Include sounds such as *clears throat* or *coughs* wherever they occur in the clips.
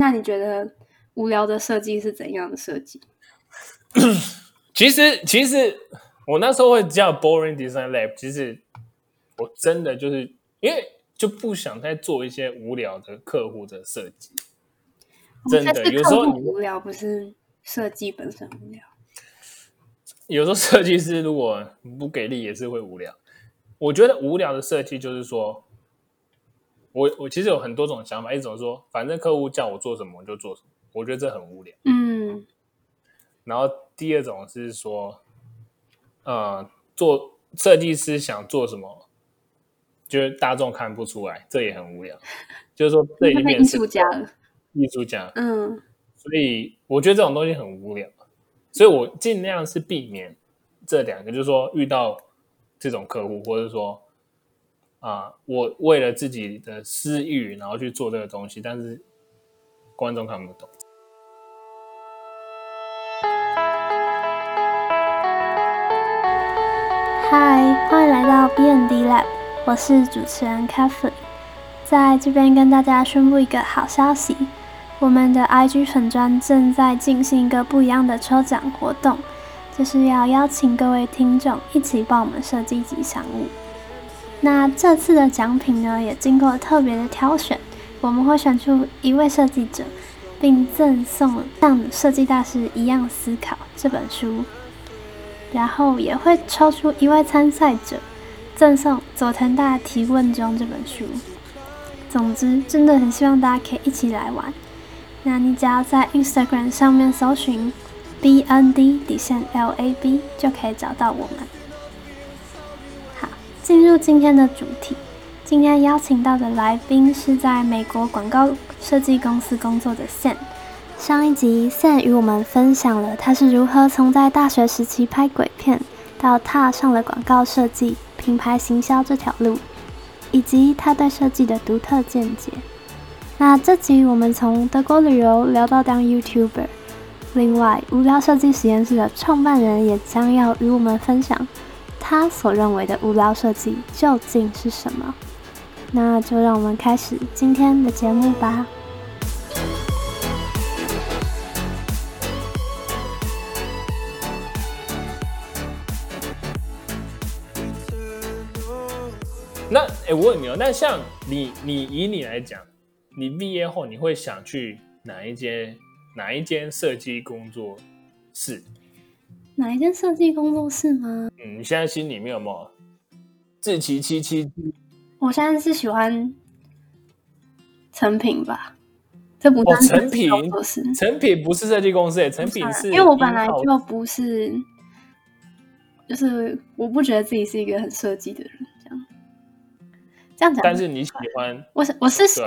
那你觉得无聊的设计是怎样的设计？*coughs* 其实，其实我那时候会叫 Boring Design Lab，其实我真的就是因为就不想再做一些无聊的客户的设计。真的，有时候无聊不是设计本身无聊。有时候设计师如果不给力，也是会无聊。我觉得无聊的设计就是说，我我其实有很多种想法，一种说反正客户叫我做什么我就做什么，我觉得这很无聊。嗯。然后第二种是说，呃，做设计师想做什么，就是大众看不出来，这也很无聊。就是说，这一面艺术家了。艺术家，嗯，所以我觉得这种东西很无聊，所以我尽量是避免这两个，就是说遇到这种客户，或者说啊，我为了自己的私欲，然后去做这个东西，但是观众看不懂。嗨，欢迎来到 B N D Lab，我是主持人 Catherine，在这边跟大家宣布一个好消息。我们的 IG 粉砖正在进行一个不一样的抽奖活动，就是要邀请各位听众一起帮我们设计吉祥物。那这次的奖品呢，也经过特别的挑选，我们会选出一位设计者，并赠送《像设计大师一样思考》这本书，然后也会抽出一位参赛者，赠送《佐藤大提问中》这本书。总之，真的很希望大家可以一起来玩。那你只要在 Instagram 上面搜寻 B N D 底线 L A B 就可以找到我们。进入今天的主题。今天邀请到的来宾是在美国广告设计公司工作的 Sam。上一集 Sam 与我们分享了他是如何从在大学时期拍鬼片，到踏上了广告设计、品牌行销这条路，以及他对设计的独特见解。那这集我们从德国旅游聊到当 YouTuber，另外无聊设计实验室的创办人也将要与我们分享他所认为的无聊设计究竟是什么。那就让我们开始今天的节目吧。那哎，我问你哦，那像你，你以你来讲。你毕业后你会想去哪一间哪一间设计工作室？哪一间设计工作室吗？嗯，你现在心里面有没有自奇七七？我现在是喜欢成品吧，这不是成品不是设计公司，成品是因为我本来就不是，就是我不觉得自己是一个很设计的人。这样这样讲，但是你喜欢我是我是喜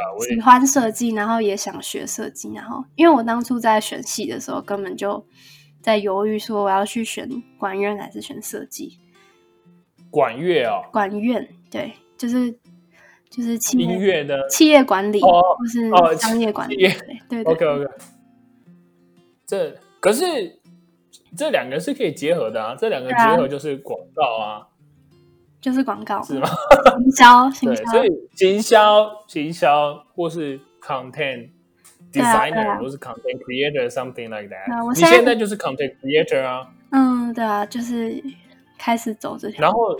欢设计，然后也想学设计，然后因为我当初在选系的时候，根本就在犹豫说我要去选管院还是选设计。管乐哦，管院对，就是就是音乐的企业管理，或是商业管理，对对。OK OK，这可是这两个是可以结合的啊，这两个结合就是广告啊。就是广告是吗？行销，行销，所以行销、行销或是 content designer 或是 content creator something like that。你现在就是 content creator 啊。嗯，对啊，就是开始走这条。然后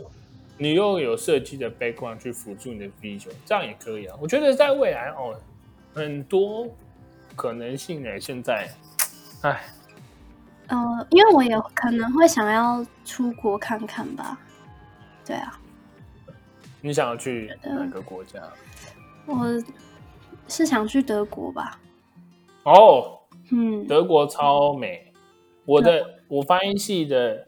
你又有设计的 background 去辅助你的 vision，这样也可以啊。我觉得在未来哦，很多可能性呢。现在，哎，呃，因为我也可能会想要出国看看吧。对啊，你想要去哪个国家？我是想去德国吧。哦，嗯，德国超美。我的我翻译系的，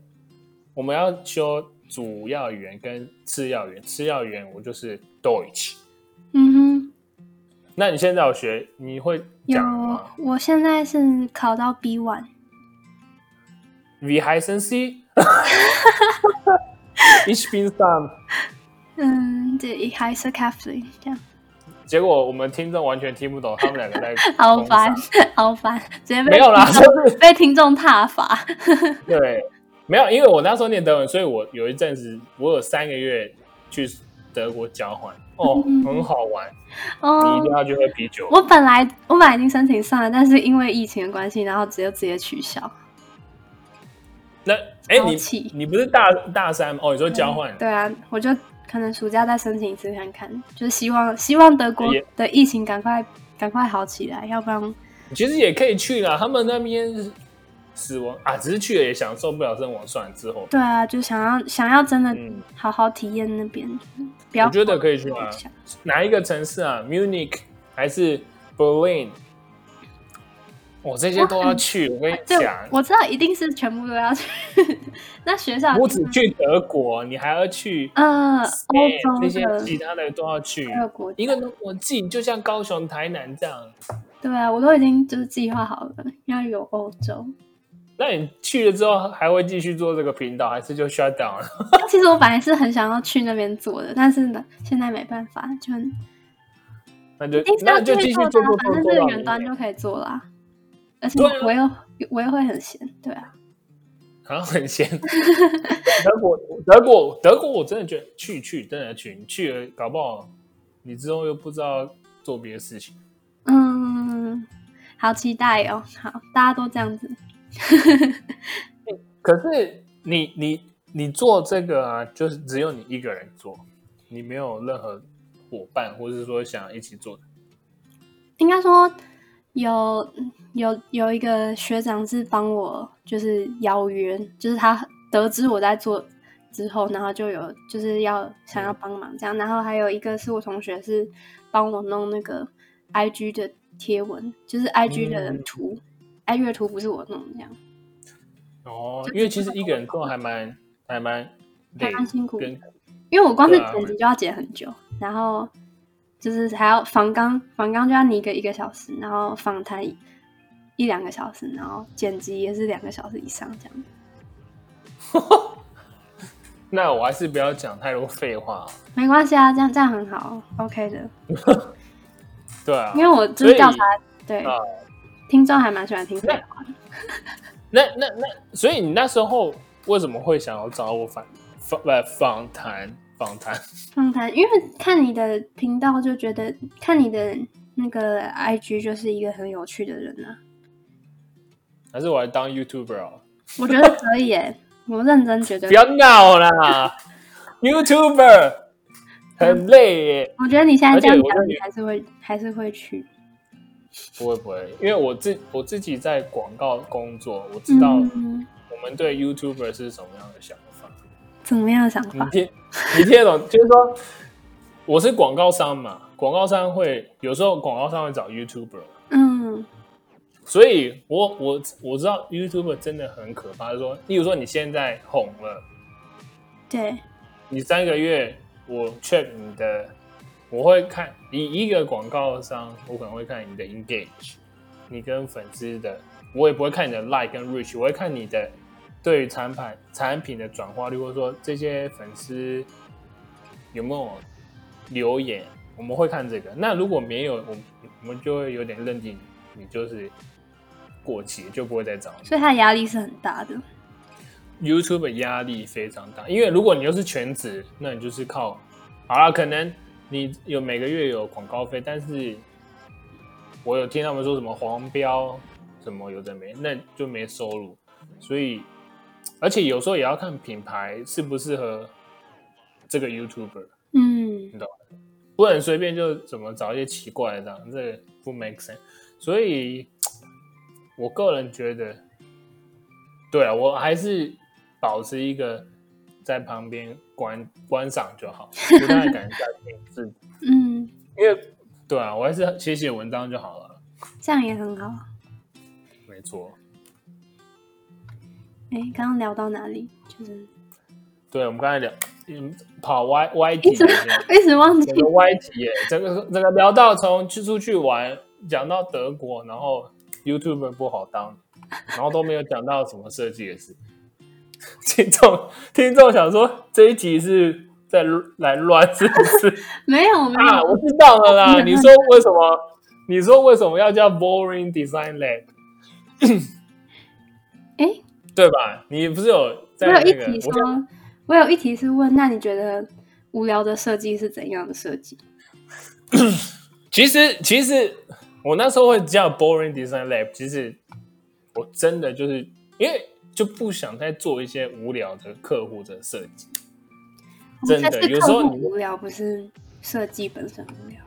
我们要修主要语言跟次要语言。次要语言我就是 Deutsch。嗯哼。那你现在有学？你会讲吗？我现在是考到 B one。Wie heißen Sie？Ich *laughs* bin Sam。嗯，对，还是 Kathleen 这样。结果我们听众完全听不懂，他们两个在 *laughs* 好烦，好烦，直接没有啦，就是被听众踏伐。*laughs* 对，没有，因为我那时候念德文，所以我有一阵子，我有三个月去德国交换，哦，嗯很好玩，你哦一定，要去喝啤酒。我本来我本来已经申请上了，但是因为疫情的关系，然后直接直接取消。那哎，你你不是大大三吗哦？你说交换？对啊，我就可能暑假再申请一次看看，就是希望希望德国的疫情赶快赶快好起来，要不然其实也可以去啦，他们那边死亡啊，只是去了也享受不了生活，算了之后，对啊，就想要想要真的嗯，好好体验那边，不要我觉得可以去。哪一个城市啊？Munich 还是 Berlin？我这些都要去，我跟你对讲，，我知道一定是全部都要去。*laughs* 那学校不只去德国，你还要去呃欧 Spain，这些其他的都要去一，个国家，一个那么近，就像高雄、台南这样。对啊，我都已经就是计划好了，要有欧洲。那你去了之后还会继续做这个频道，还是就 shut down 了？*laughs* 其实我本来是很想要去那边做的，但是呢，现在没办法，就很那就继续做做做的啊，反正这个远端就可以做啦。而我又我又会很闲，对啊，好像很闲。*laughs* 德国，德国，德国，我真的觉得去去真的去，你去了搞不好你之后又不知道做别的事情。嗯，好期待哦，好，大家都这样子，*laughs* 可是你你你做这个啊，就是只有你一个人做，你没有任何伙伴，或者是说想一起做的。应该说有有有一个学长是帮我就是邀约，就是他得知我在做之后，然后就有就是要想要帮忙这样，然后还有一个是我同学是帮我弄那个 IG 的贴文，就是 IG 的嗯。图、i g 的图不是我弄这样，哦，因为其实一个人做还蛮还蛮还蛮辛苦的因为我光是剪辑就要剪很久，然后就是还要仿纲，仿纲就要你一个一个小时，然后访谈一一两个小时，然后剪辑也是两个小时以上这样。*laughs* 那我还是不要讲太多废话。没关系啊，这样这样很好，OK 的。*laughs* 对啊因，为我就是调查，对、啊听众还蛮喜欢听废话的。那那那，所以你那时候为什么会想要找我访访不访谈访谈？访谈，因为看你的频道就觉得，看你的那个 IG 就是一个很有趣的人啊。还是我来当 YouTuber 啊？我觉得可以耶，*laughs* 我认真觉得不，要闹啦，YouTuber 很累耶。我觉得你现在这样讲，你你还是会还是会去。不会不会，因为我自我自己在广告工作，我知道嗯，我们对 YouTuber 是什么样的想法。怎么样的想法？你听，你听得懂？就是说，我是广告商嘛，广告商会有时候广告商会找 YouTuber，嗯所以我我我知道 YouTuber 真的很可怕。就是说，例如说你现在红了，对，你三个月我 check 你的，我会看以一个广告商，我可能会看你的 engage，你跟粉丝的，我也不会看你的 like 跟 reach，我会看你的对于产品产品的转化率，或者说这些粉丝有没有留言，我们会看这个。那如果没有，我我们就会有点认定你就是过期，就不会再找你。所以他的压力是很大的。YouTube 的压力非常大，因为如果你又是全职，那你就是靠，好了，可能你有每个月有广告费，但是我有听他们说什么黄标，什么有的没，那就没收入，所以而且有时候也要看品牌适不适合这个 YouTuber，嗯你懂不能随便就怎么找一些奇怪的这样，这个不 make sense。所以，我个人觉得，对啊，我还是保持一个在旁边观观赏就好，不太敢下去自己，*laughs* 嗯，因为对啊，我还是写写文章就好了。这样也很好。没错，哎，刚刚聊到哪里？就是对，我们刚才聊，嗯，跑歪歪题一直了，一直忘记歪题耶，整个整个聊到从去出去玩，讲到德国，然后 YouTuber 不好当，然后都没有讲到什么设计的事。*laughs* 听众听众想说这一集是在来乱是不是？*laughs* 没有没啊，有，我知道了啦。你说为什么？你说为什么要叫 Boring Design Lab？哎，对吧？你不是有在我有一那个？题说，我有一题是问，那你觉得无聊的设计是怎样的设计？*coughs* 其实其实我那时候会叫 boring design lab，其实我真的就是因为就不想再做一些无聊的客户的设计。真的，有时候你无聊不是设计本身无聊。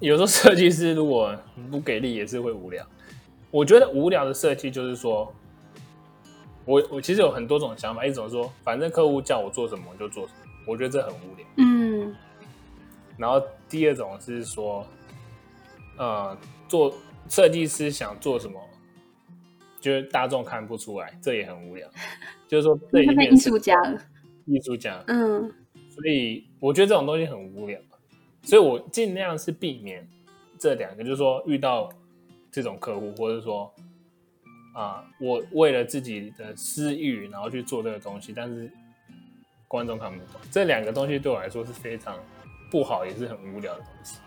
有时候设计师如果不给力，也是会无聊。我觉得无聊的设计就是说，我我其实有很多种想法，一种说反正客户叫我做什么我就做什么，我觉得这很无聊。嗯。然后第二种是说，呃，做设计师想做什么，就是大众看不出来，这也很无聊。就是说，这已经艺术家了。艺术家。嗯。所以我觉得这种东西很无聊。所以我尽量是避免这两个，就是说遇到这种客户，或者说啊，我为了自己的私欲，然后去做这个东西，但是观众看不懂，这两个东西对我来说是非常不好，也是很无聊的东西。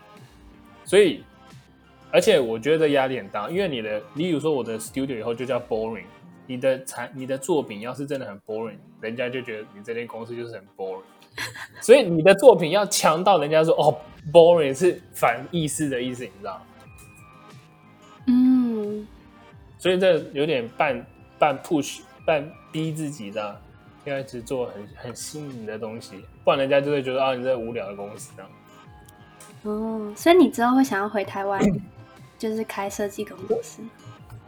所以，而且我觉得压力很大，因为你的，你比如说我的 studio 以后就叫 boring，你的产，你的作品要是真的很 boring，人家就觉得你这间公司就是很 boring。*laughs* 所以你的作品要强到人家说哦，boring 是反意思的意思，你知道嗯，所以这有点半半 push 半逼自己的，要一直做很很新颖的东西，不然人家就会觉得啊，你这无聊的公司这样。哦，所以你之后会想要回台湾，就是开设计工作室？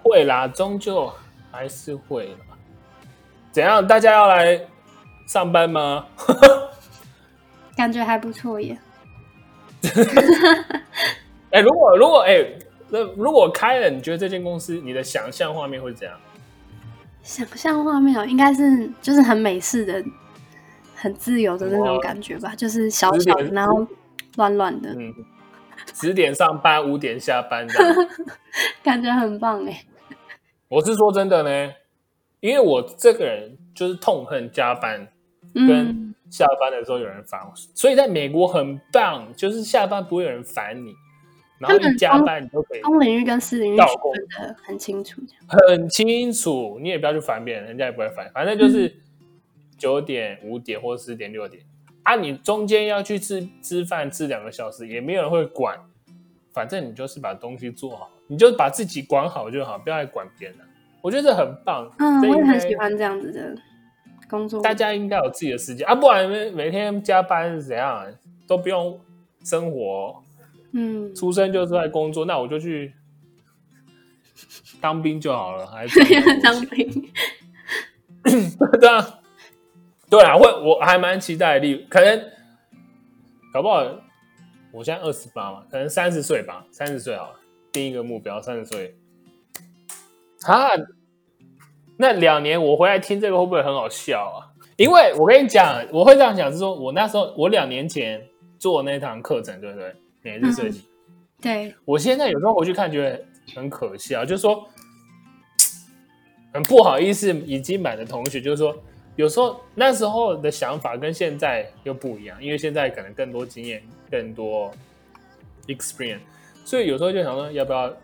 会啦，终究还是会啦。怎样？大家要来上班吗？*laughs* 感觉还不错耶。*laughs* 哎，如果如果哎，那如果开了，你觉得这间公司你的想象画面会怎样？想象画面哦，应该是就是很美式的、很自由的那种感觉吧，就是小小的，然后乱乱的。嗯，十点上班，五点下班的，*laughs* 感觉很棒哎。我是说真的呢，因为我这个人就是痛恨加班。跟下班的时候有人烦我，所以在美国很棒，就是下班不会有人烦你，然后一加班你都可以。公领域跟私领域分的很清楚，很清楚，你也不要去烦别人，人家也不会烦，反正就是九点、五点或者十点、六点啊，你中间要去吃吃饭吃两个小时，也没有人会管，反正你就是把东西做好，你就把自己管好就好，不要来管别人。我觉得很棒，嗯，我也很喜欢这样子的。工作，大家应该有自己的时间啊，不然每每天加班是怎样，都不用生活，嗯，出生就是在工作，那我就去当兵就好了，还是 *laughs* 当兵？*laughs* 对啊，对啊，会我还蛮期待的，可能搞不好，我现在二十八嘛，可能三十岁吧，三十岁好了，定一个目标，三十岁啊。那两年我回来听这个会不会很好笑啊？因为我跟你讲，我会这样讲，是说我那时候我两年前做那堂课程，对不对？每日设计。对。我现在有时候回去看，觉得很可笑，就是说很不好意思，已经买的同学，就是说有时候那时候的想法跟现在又不一样，因为现在可能更多经验，更多 experience，所以有时候就想说要不要。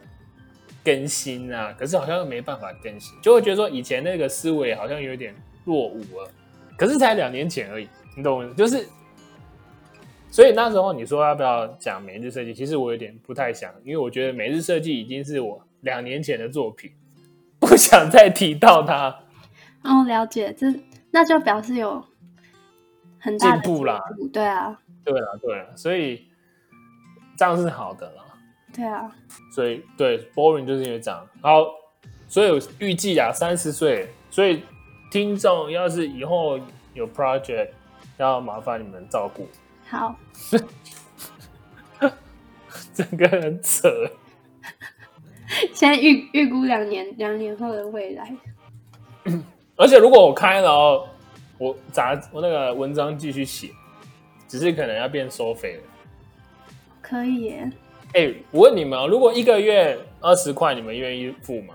更新啊，可是好像没办法更新，就会觉得说以前那个思维好像有点落伍了。可是才两年前而已，你懂？就是，所以那时候你说要不要讲每日设计？其实我有点不太想，因为我觉得每日设计已经是我两年前的作品，不想再提到它。哦，了解，这那就表示有很大进步啦。对啊，对啊，对啊，所以这样是好的啦。对啊，所以对 boring 就是因为这样。好，所以预计啊，三十岁，所以听众要是以后有 project，要麻烦你们照顾。好，*laughs* 整个人扯。现在预预估两年，两年后的未来。*coughs* 而且如果我开了哦，我杂我那个文章继续写，只是可能要变收费了。可以耶。哎，我问你们哦，如果一个月二十块，你们愿意付吗？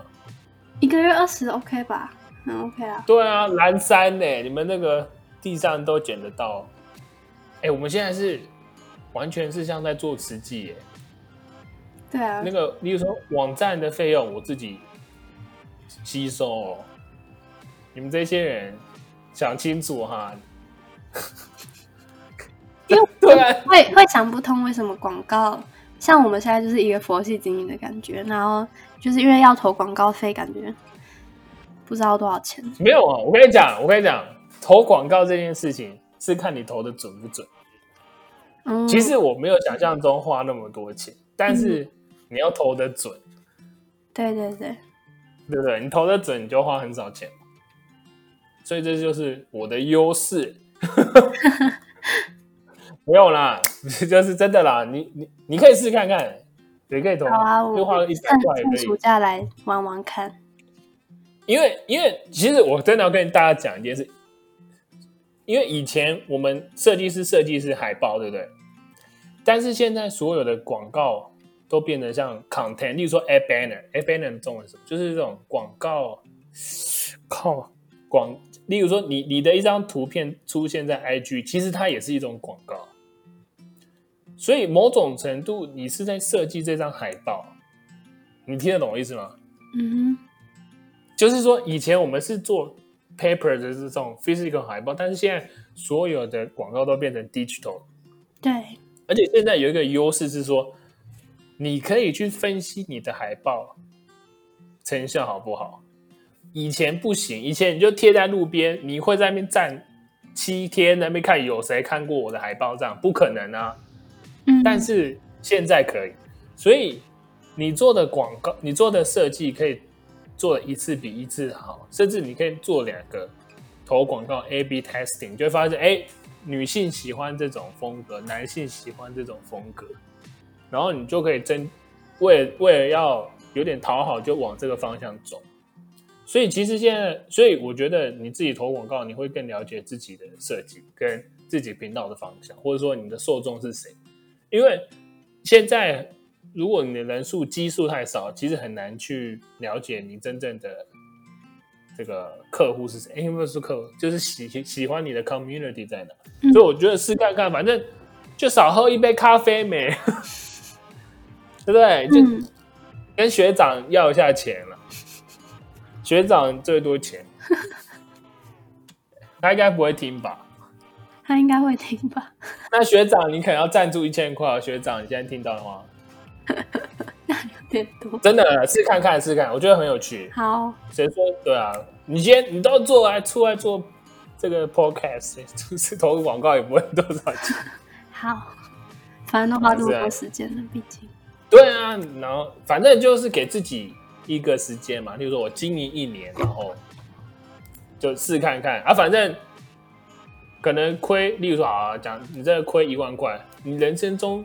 一个月二十，OK 吧？很 OK 啊。对啊，蓝山呢？你们那个地上都捡得到。哎，我们现在是完全是像在做慈济耶。对啊。那个，比如说网站的费用，我自己吸收。哦。你们这些人想清楚哈。因为 *laughs* 对啊，会会想不通为什么广告像我们现在就是一个佛系经营的感觉，然后就是因为要投广告费，感觉不知道多少钱。没有啊，我跟你讲，我跟你讲，投广告这件事情是看你投的准不准。嗯，其实我没有想象中花那么多钱，但是你要投的准，对对对，对不对？你投的准，你就花很少钱，所以这就是我的优势。*laughs* 没有啦，*laughs* 就是真的啦，你你你可以试看看，也可以投，好啊，我就花个一百趁块也可以趁暑。假来玩玩看。因为因为其实我真的要跟大家讲一件事，因为以前我们设计师设计是海报，对不对？但是现在所有的广告都变得像 content，例如说 ad banner，ad banner 中文是什么？就是这种广告，靠广，例如说你你的一张图片出现在 IG，其实它也是一种广告。所以某种程度，你是在设计这张海报，你听得懂我意思吗？嗯就是说，以前我们是做 paper 的这种 physical 海报，但是现在所有的广告都变成 digital，对，而且现在有一个优势是说，你可以去分析你的海报成效好不好。以前不行，以前你就贴在路边，你会在那边站七天，那边看有谁看过我的海报，这样不可能啊。嗯，但是现在可以，所以你做的广告，你做的设计可以做了一次比一次好，甚至你可以做两个投广告 A/B testing，就会发现，哎，女性喜欢这种风格，男性喜欢这种风格，然后你就可以真为为了要有点讨好，就往这个方向走。所以其实现在，所以我觉得你自己投广告，你会更了解自己的设计跟自己频道的方向，或者说你的受众是谁。因为现在如果你的人数基数太少，其实很难去了解你真正的这个客户是谁。哎，不是客户，就是喜喜欢你的 community 在哪。嗯所以我觉得试看看，反正就少喝一杯咖啡没，*laughs* 对不对？就嗯，跟学长要一下钱了，学长最多钱，*laughs* 他应该不会听吧？他应该会听吧？那学长，你可能要赞助一千块哦。学长，你现在听到的 *laughs* 话，有点多。真的试看看，试看，我觉得很有趣。好，谁说对啊？你今天你都做来出来做这个 podcast，就 *laughs* 是投广告也不会多少钱。*laughs* 好，反正都花这么多时间了，毕竟。对啊，然后反正就是给自己一个时间嘛，例如说我经营一年，然后就试看看啊，反正可能亏，例如说啊，讲你这个亏一万块，你人生中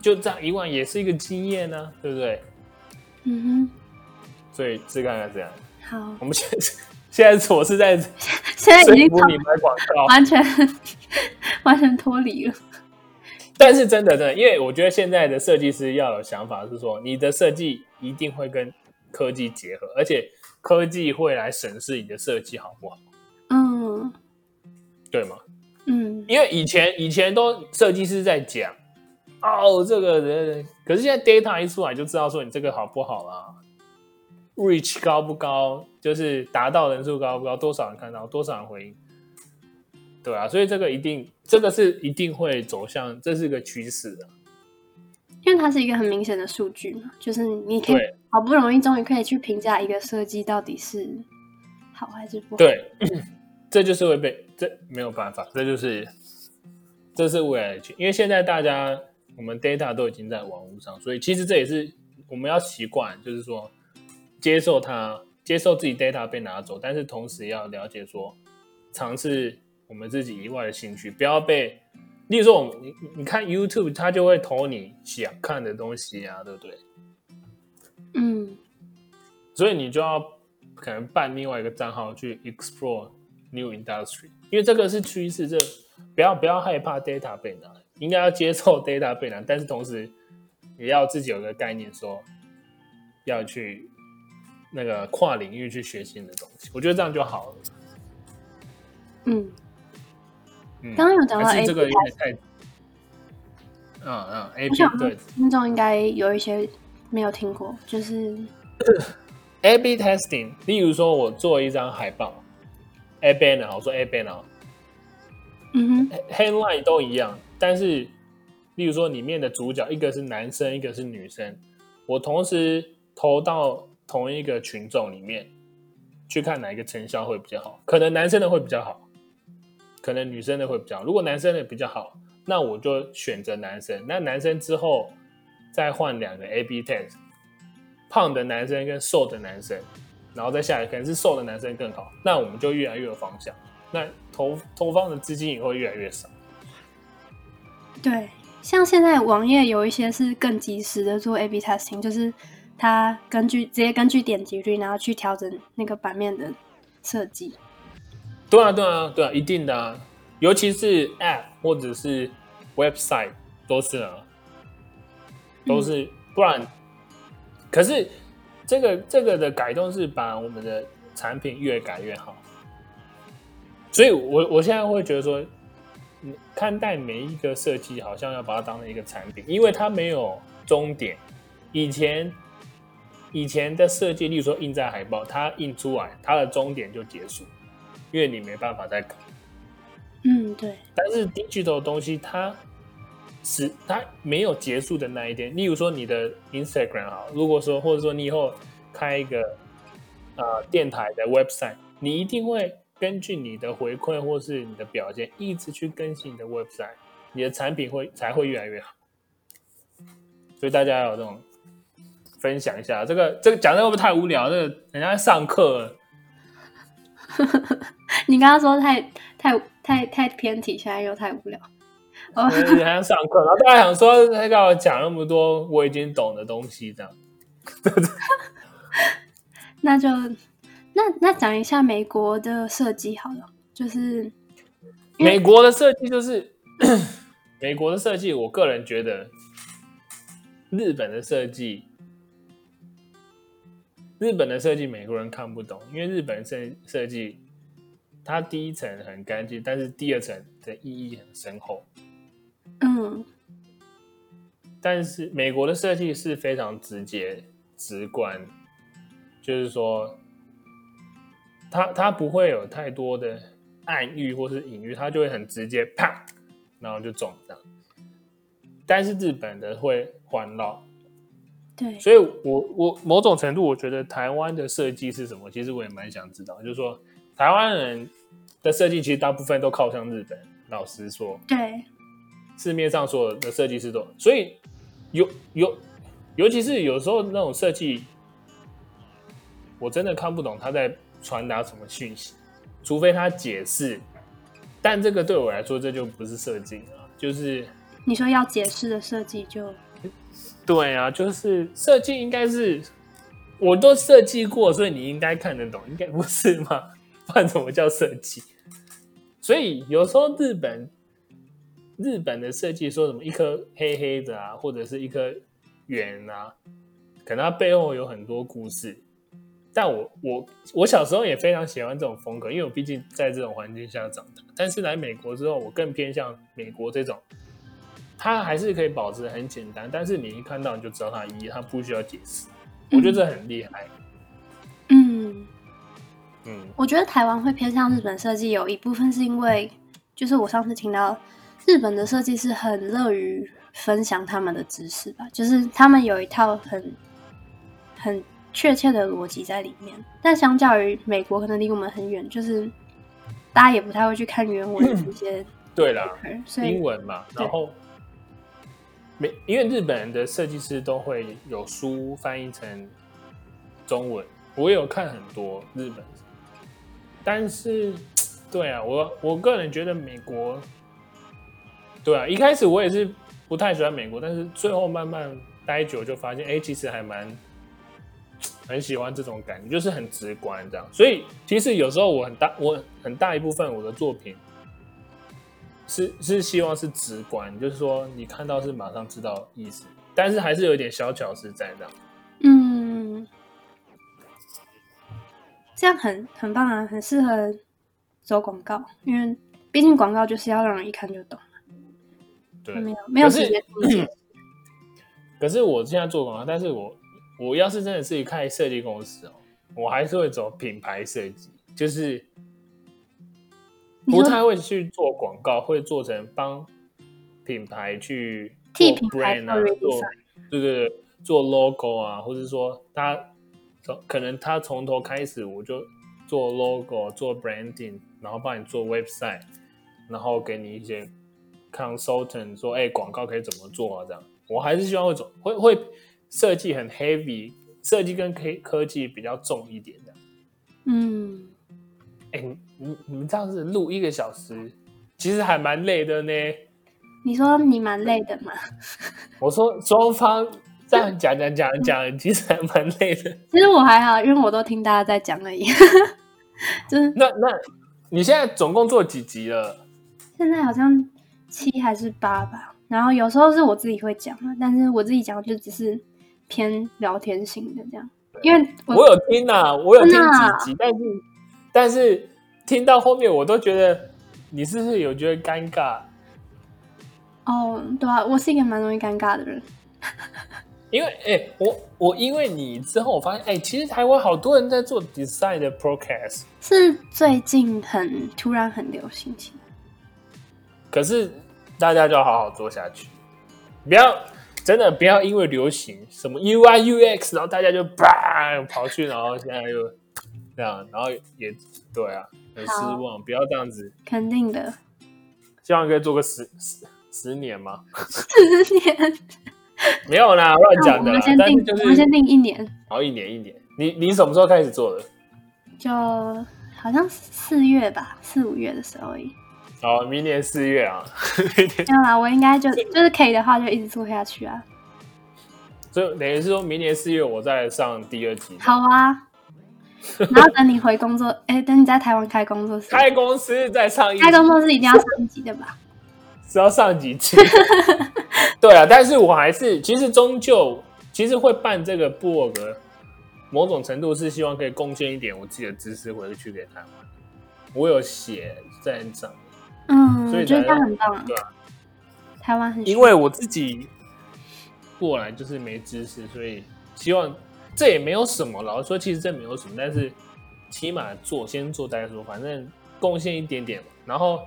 就这样一万也是一个经验呢、对不对？嗯哼所以是看看这样。好，我们现在 *laughs* 现在我是在 *laughs* 现在已经你买广告，完全 *laughs* 完全脱离了。但是真的真的，因为我觉得现在的设计师要有想法是说，你的设计一定会跟科技结合，而且科技会来审视你的设计好不好，嗯对吗？嗯，因为以前以前都设计师在讲哦，这个人，可是现在 data 一出来就知道说你这个好不好啦，reach 高不高，就是达到人数高不高，多少人看到，多少人回应，对啊，所以这个一定，这个是一定会走向，这是个趋势的。因为它是一个很明显的数据嘛，就是你可以好不容易终于可以去评价一个设计到底是好还是不好。对，*clears throat* 这就是会被这没有办法，这就是这是未来的趋，因为现在大家我们 data 都已经在网络上，所以其实这也是我们要习惯，就是说接受它，接受自己 data 被拿走，但是同时要了解说尝试我们自己以外的兴趣，不要被，例如说我们你你看 YouTube，它就会投你想看的东西啊，对不对？嗯所以你就要可能办另外一个账号去 explore new industry，因为这个是趋势，这不要不要害怕 data 被拿，应该要接受 data 被拿，但是同时也要自己有个概念，说要去那个跨领域去学新的东西，我觉得这样就好了。嗯，嗯，刚刚有讲到还 A 是这 B 个有点太，嗯嗯，A 我 B 想对。听众应该有一些没有听过，就是 *coughs* A/B testing，例如说我做一张海报，A banner，我说 A banner，嗯哼，headline 都一样，但是例如说里面的主角一个是男生，一个是女生，我同时投到同一个群众里面去看哪一个成效会比较好，可能男生的会比较好，可能女生的会比较好。如果男生的比较好，那我就选择男生。那男生之后再换两个 A/B test，胖的男生跟瘦的男生，然后再下来可能是瘦的男生更好，那我们就越来越有方向。那投投放的资金也会越来越少。对，像现在网页有一些是更及时的做 A/B testing，就是它根据直接根据点击率，然后去调整那个版面的设计。对啊，对啊，对啊，一定的啊，尤其是 App 或者是 Website 都是啊，都是，不然，可是这个这个的改动是把我们的产品越改越好，所以我我现在会觉得说，嗯看待每一个设计好像要把它当成一个产品，因为它没有终点。以前以前的设计，例如说印在海报，它印出来，它的终点就结束，因为你没办法再改。嗯，对，但是 digital 的东西，它是它没有结束的那一天。例如说你的 Instagram 啊，如果说或者说你以后开一个呃电台的 website，你一定会根据你的回馈或是你的表现，一直去更新你的 website，你的产品会才会越来越好。所以大家要有这种分享一下，这个这个讲的会不会太无聊？这个人家在上课。*laughs* 你刚刚说太太太太偏题，现在又太无聊。哦，还要上课，然后大家想说，他跟我讲那么多我已经懂的东西，这样。*laughs* 那就那那讲一下美国的设计好了，就是美国的设计就是美国的设计，我个人觉得日本的设计，日本的设计美国人看不懂，因为日本设设计它第一层很干净，但是第二层的意义很深厚。嗯但是美国的设计是非常直接、直观，就是说，它它不会有太多的暗喻或是隐喻，他就会很直接，啪，然后就中这样。但是日本的会环绕，对，所以我我某种程度我觉得台湾的设计是什么，其实我也蛮想知道，就是说台湾人的设计其实大部分都靠向日本，老实说，对，市面上所有的设计师都，所以有有，尤其是有时候那种设计，我真的看不懂他在传达什么讯息，除非他解释。但这个对我来说，这就不是设计啊，就是你说要解释的设计就对啊，就是设计应该是我都设计过，所以你应该看得懂，应该不是吗？*laughs* 不然怎么叫设计？所以有时候日本日本的设计说什么一颗黑黑的啊，或者是一颗圆啊，可能它背后有很多故事。但我我我小时候也非常喜欢这种风格，因为我毕竟在这种环境下长大。但是来美国之后，我更偏向美国这种，它还是可以保持很简单，但是你一看到你就知道它的意义，它不需要解释。我觉得这很厉害。嗯，嗯，我觉得台湾会偏向日本设计，有一部分是因为，就是我上次听到日本的设计师很乐于分享他们的知识吧，就是他们有一套很很确切的逻辑在里面。但相较于美国，可能离我们很远，就是大家也不太会去看原文的一些 *clears throat* 对啦，所以英文嘛，然后美因为日本人的设计师都会有书翻译成中文，我也有看很多日本，但是对啊，我我个人觉得美国，对啊，一开始我也是不太喜欢美国，但是最后慢慢待久就发现，哎、其实还蛮很喜欢这种感觉，就是很直观这样。所以其实有时候我很大我很大一部分我的作品是是希望是直观，就是说你看到是马上知道意思，但是还是有一点小巧思在这样。嗯，这样很很棒啊，很适合走广告，因为毕竟广告就是要让人一看就懂，对，没有没有时间。可是我现在做广告，但是我我要是真的是开设计公司哦，我还是会走品牌设计，就是不太会去做广告，会做成帮品牌去替品牌做 brand 啊，做对对对，做 logo 啊，或者说他从可能他从头开始我就做 logo 做 branding，然后帮你做 website，然后给你一些 consultant 说，哎，广告可以怎么做啊？这样，我还是希望会走会会设计很 heavy，设计跟科科技比较重一点的。嗯，哎，你你们这样子录一个小时，其实还蛮累的呢。你说你蛮累的吗？*laughs* 我说双方这样讲讲讲讲，其实还蛮累的。其实我还好，因为我都听大家在讲而已。*laughs* 就是那那你现在总共做几集了？现在好像七还是八吧。然后有时候是我自己会讲但是我自己讲就只是偏聊天型的这样。因为我有听呐，我有听几集，但是但是听到后面我都觉得你是不是有觉得尴尬？哦，对啊，我是一个蛮容易尴尬的人。*laughs* 因为哎，我我因为你之后，我发现哎，其实台湾好多人在做 design 的 podcast，是最近很突然很流行起来。可是大家就要好好做下去，不要。真的不要因为流行什么 UI UX，然后大家就啪跑去，然后现在又这样，然后也对啊，很失望。不要这样子，肯定的。希望可以做个十十十年吗？十年没有啦，乱讲的。我们先定，我们先定一年。好，一年一年。你你什么时候开始做的？就好像四月吧，四五月的时候而已。好，明年四月啊，*laughs* 没有啦，我应该就就是可以的话，就一直做下去啊。所以等于是说明年四月我再上第二集。好啊，*laughs* 然后等你回工作，*laughs* 哎，等你在台湾开工作室，开公司再上一，开工作室一定要上一集的吧？是要上几集？对啊，但是我还是其实终究其实会办这个部落格，某种程度是希望可以贡献一点我自己的知识回去给台湾。我有写在上。嗯，所以觉得他很棒。对啊，台湾很。因为我自己过来就是没知识，所以希望这也没有什么。老实说，其实这没有什么，但是起码做先做再说，反正贡献一点点嘛。然后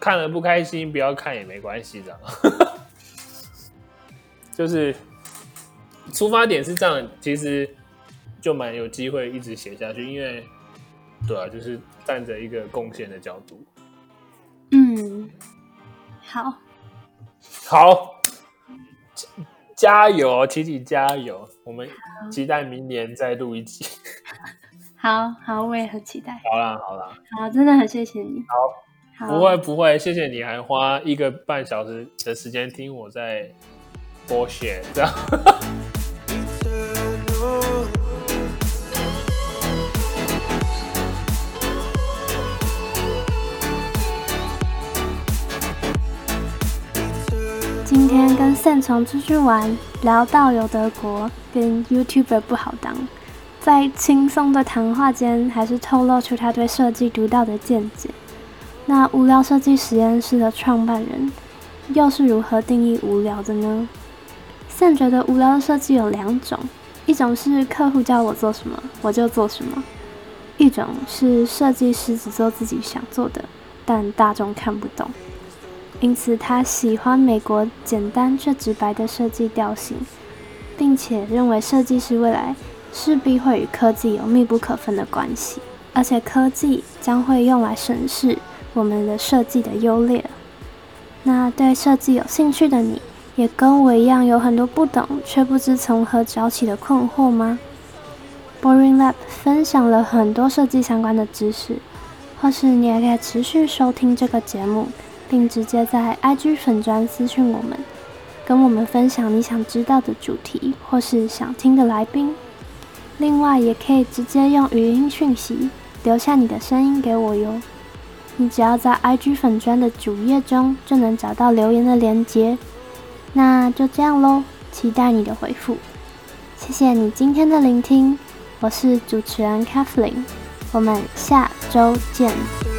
看了不开心，不要看也没关系的。*laughs* 就是出发点是这样，其实就蛮有机会一直写下去。因为对啊，就是站着一个贡献的角度。嗯，好，好，加油，琪琪加油！我们期待明年再录一集。*laughs* 好好，我也很期待。好啦，好啦，好，真的很谢谢你。好，不会不会，谢谢你还花一个半小时的时间听我在剥削，这样。现从出去玩，聊到有德国跟 YouTuber 不好当，在轻松的谈话间，还是透露出他对设计独到的见解。那无聊设计实验室的创办人，又是如何定义无聊的呢现觉得无聊的设计有两种，一种是客户叫我做什么我就做什么，一种是设计师只做自己想做的，但大众看不懂。因此，他喜欢美国简单却直白的设计调性，并且认为设计师未来势必会与科技有密不可分的关系，而且科技将会用来审视我们的设计的优劣。那对设计有兴趣的你，也跟我一样有很多不懂却不知从何找起的困惑吗？Boring Lab 分享了很多设计相关的知识，或是你也可以持续收听这个节目。并直接在 IG 粉专私讯我们，跟我们分享你想知道的主题或是想听的来宾。另外，也可以直接用语音讯息留下你的声音给我哟。你只要在 IG 粉专的主页中就能找到留言的连接。那就这样喽，期待你的回复。谢谢你今天的聆听，我是主持人 Kathleen，我们下周见。